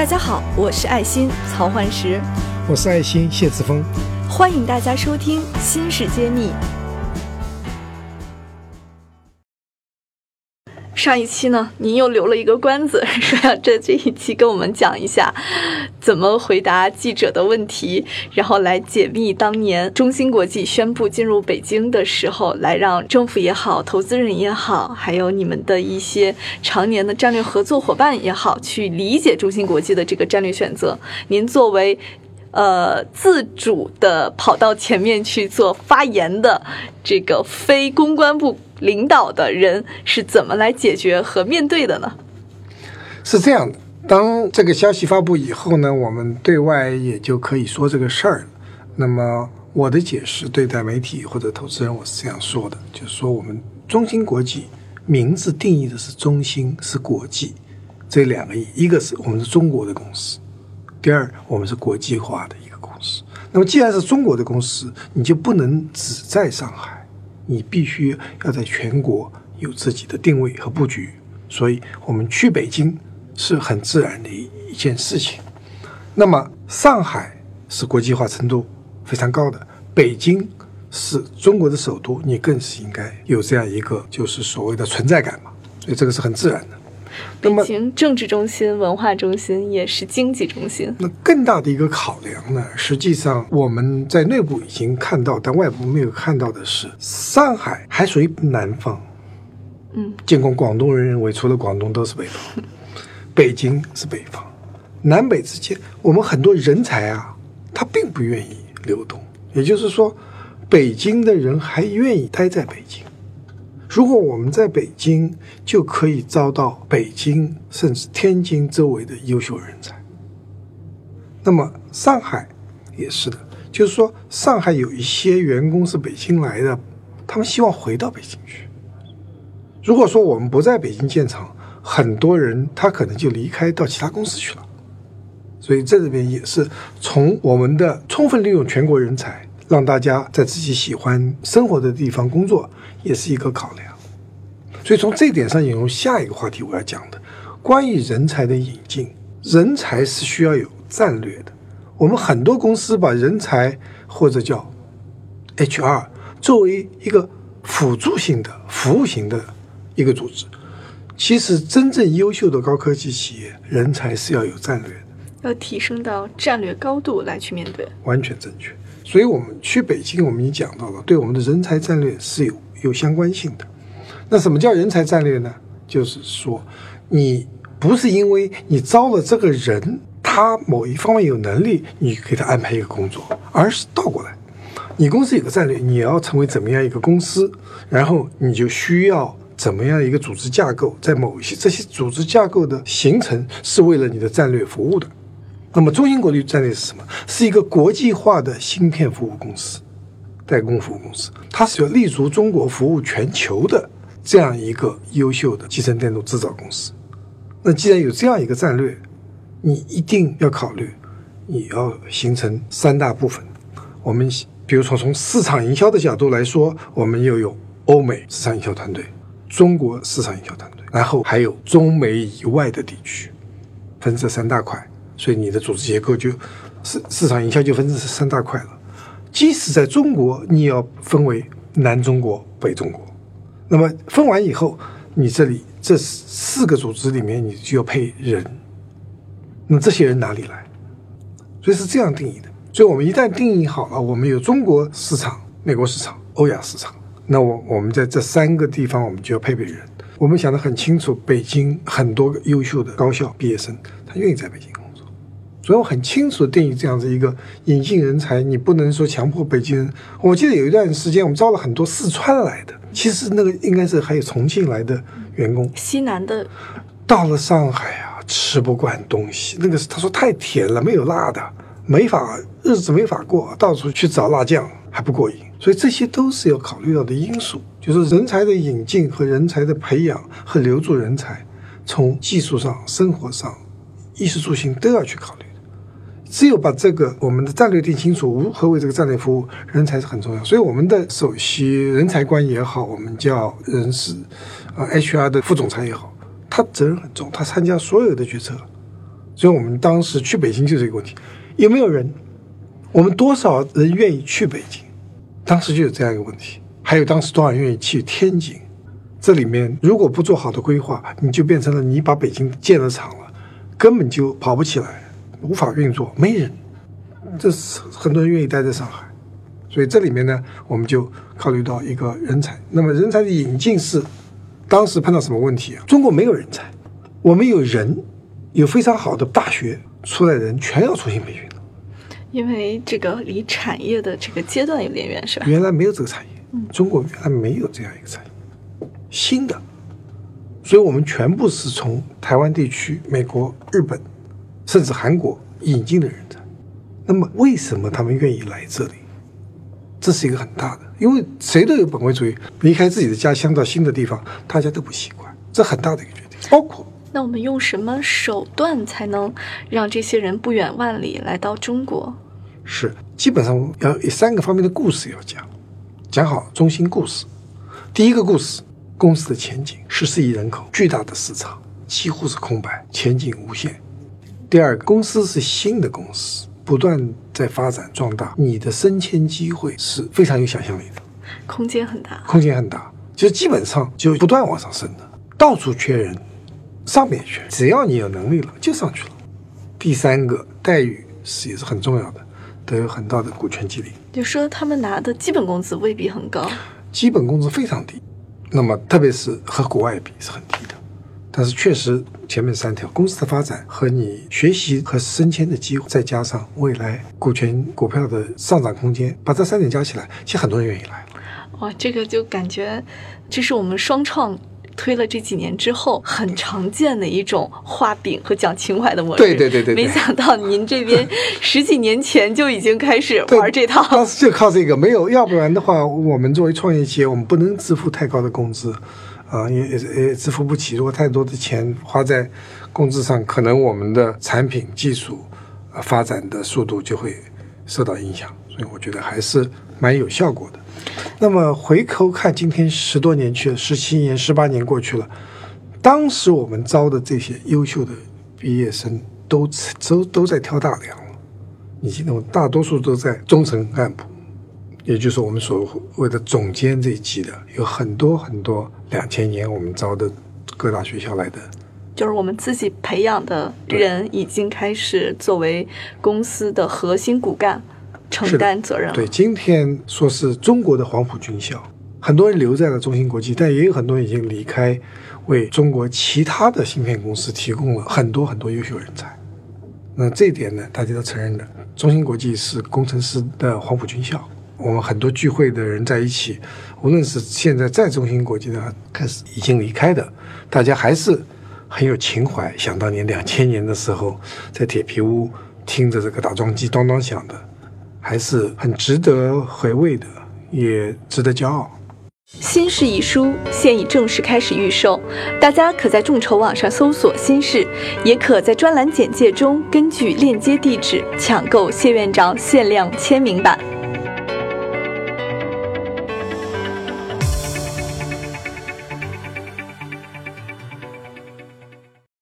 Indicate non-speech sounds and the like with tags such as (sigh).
大家好，我是爱心曹焕石，我是爱心谢志峰，欢迎大家收听《新事揭秘》。上一期呢，您又留了一个关子，(laughs) 说要在这一期跟我们讲一下怎么回答记者的问题，然后来解密当年中芯国际宣布进入北京的时候，来让政府也好、投资人也好，还有你们的一些常年的战略合作伙伴也好，去理解中芯国际的这个战略选择。您作为呃，自主的跑到前面去做发言的这个非公关部。领导的人是怎么来解决和面对的呢？是这样的，当这个消息发布以后呢，我们对外也就可以说这个事儿。那么我的解释对待媒体或者投资人，我是这样说的，就是说我们中芯国际名字定义的是中芯是国际这两个意，一个是我们是中国的公司，第二我们是国际化的一个公司。那么既然是中国的公司，你就不能只在上海。你必须要在全国有自己的定位和布局，所以我们去北京是很自然的一件事情。那么上海是国际化程度非常高的，北京是中国的首都，你更是应该有这样一个就是所谓的存在感嘛，所以这个是很自然的。北京政治中心、文化中心也是经济中心。那更大的一个考量呢，实际上我们在内部已经看到，但外部没有看到的是，上海还属于南方。嗯，尽管广东人认为除了广东都是北方，(laughs) 北京是北方，南北之间，我们很多人才啊，他并不愿意流动。也就是说，北京的人还愿意待在北京。如果我们在北京，就可以招到北京甚至天津周围的优秀人才。那么上海也是的，就是说上海有一些员工是北京来的，他们希望回到北京去。如果说我们不在北京建厂，很多人他可能就离开到其他公司去了。所以在这边也是从我们的充分利用全国人才。让大家在自己喜欢生活的地方工作，也是一个考量。所以从这点上引入下一个话题，我要讲的关于人才的引进，人才是需要有战略的。我们很多公司把人才或者叫 HR 作为一个辅助性的、服务型的一个组织，其实真正优秀的高科技企业，人才是要有战略的，要提升到战略高度来去面对，完全正确。所以，我们去北京，我们已经讲到了，对我们的人才战略是有有相关性的。那什么叫人才战略呢？就是说，你不是因为你招了这个人，他某一方面有能力，你给他安排一个工作，而是倒过来，你公司有个战略，你要成为怎么样一个公司，然后你就需要怎么样一个组织架构，在某一些这些组织架构的形成，是为了你的战略服务的。那么，中芯国际战略是什么？是一个国际化的芯片服务公司、代工服务公司，它是要立足中国、服务全球的这样一个优秀的集成电路制造公司。那既然有这样一个战略，你一定要考虑，你要形成三大部分。我们比如说从市场营销的角度来说，我们又有欧美市场营销团队、中国市场营销团队，然后还有中美以外的地区，分这三大块。所以你的组织结构就市市场营销就分成三大块了。即使在中国，你要分为南中国、北中国。那么分完以后，你这里这四个组织里面，你就要配人。那这些人哪里来？所以是这样定义的。所以我们一旦定义好了，我们有中国市场、美国市场、欧亚市场，那我我们在这三个地方，我们就要配备人。我们想得很清楚，北京很多优秀的高校毕业生，他愿意在北京。所以我很清楚定义这样子一个引进人才，你不能说强迫北京人。我记得有一段时间，我们招了很多四川来的，其实那个应该是还有重庆来的员工。西南的，到了上海啊，吃不惯东西，那个他说太甜了，没有辣的，没法日子没法过，到处去找辣酱还不过瘾。所以这些都是要考虑到的因素，就是人才的引进和人才的培养和留住人才，从技术上、生活上、衣食住行都要去考虑。只有把这个我们的战略定清楚，如何为这个战略服务，人才是很重要。所以我们的首席人才官也好，我们叫人事啊 HR 的副总裁也好，他责任很重，他参加所有的决策，所以我们当时去北京就是这个问题，有没有人？我们多少人愿意去北京？当时就有这样一个问题。还有当时多少人愿意去天津？这里面如果不做好的规划，你就变成了你把北京建了厂了，根本就跑不起来，无法运作，没人。这是很多人愿意待在上海，所以这里面呢，我们就考虑到一个人才。那么人才的引进是当时碰到什么问题啊？中国没有人才，我们有人，有非常好的大学出来的人，全要重新培训的。因为这个离产业的这个阶段有点远，是吧？原来没有这个产业，中国原来没有这样一个产业，新的，所以我们全部是从台湾地区、美国、日本，甚至韩国引进的人才。那么为什么他们愿意来这里？这是一个很大的，因为谁都有本位主义，离开自己的家乡到新的地方，大家都不习惯，这很大的一个决定。包括那我们用什么手段才能让这些人不远万里来到中国？是基本上要有三个方面的故事要讲，讲好中心故事。第一个故事，公司的前景，十四亿人口，巨大的市场，几乎是空白，前景无限。第二个，公司是新的公司，不断在发展壮大，你的升迁机会是非常有想象力的，空间很大。空间很大，就基本上就不断往上升的，到处缺人，上面也缺，只要你有能力了，就上去了。第三个，待遇是也是很重要的，都有很大的股权激励。就说他们拿的基本工资未必很高，基本工资非常低，那么特别是和国外比是很低的。但是确实前面三条公司的发展和你学习和升迁的机会，再加上未来股权股票的上涨空间，把这三点加起来，其实很多人愿意来。哇，这个就感觉这是我们双创推了这几年之后很常见的一种画饼和讲情怀的模式。对对对对对没想到您这边 (laughs) 十几年前就已经开始玩这套。当时就靠这个，没有，要不然的话，我们作为创业企业，我们不能支付太高的工资，啊、也也也支付不起。如果太多的钱花在工资上，可能我们的产品技术呃发展的速度就会受到影响。所以我觉得还是蛮有效果的。那么回头看，今天十多年去了，十七年、十八年过去了，当时我们招的这些优秀的毕业生都都都在挑大梁了。你记得吗？大多数都在中层干部，也就是我们所谓的总监这一级的，有很多很多两千年我们招的各大学校来的，就是我们自己培养的人已经开始作为公司的核心骨干承担责任了。对，今天说是中国的黄埔军校，很多人留在了中芯国际，但也有很多人已经离开，为中国其他的芯片公司提供了很多很多优秀人才。那这一点呢，大家都承认的。中芯国际是工程师的黄埔军校，我们很多聚会的人在一起，无论是现在在中芯国际的，开始已经离开的，大家还是很有情怀。想当年两千年的时候，在铁皮屋听着这个打桩机当当响的，还是很值得回味的，也值得骄傲。新式一书现已正式开始预售，大家可在众筹网上搜索“新式”，也可在专栏简介中根据链接地址抢购谢院长限量签名版。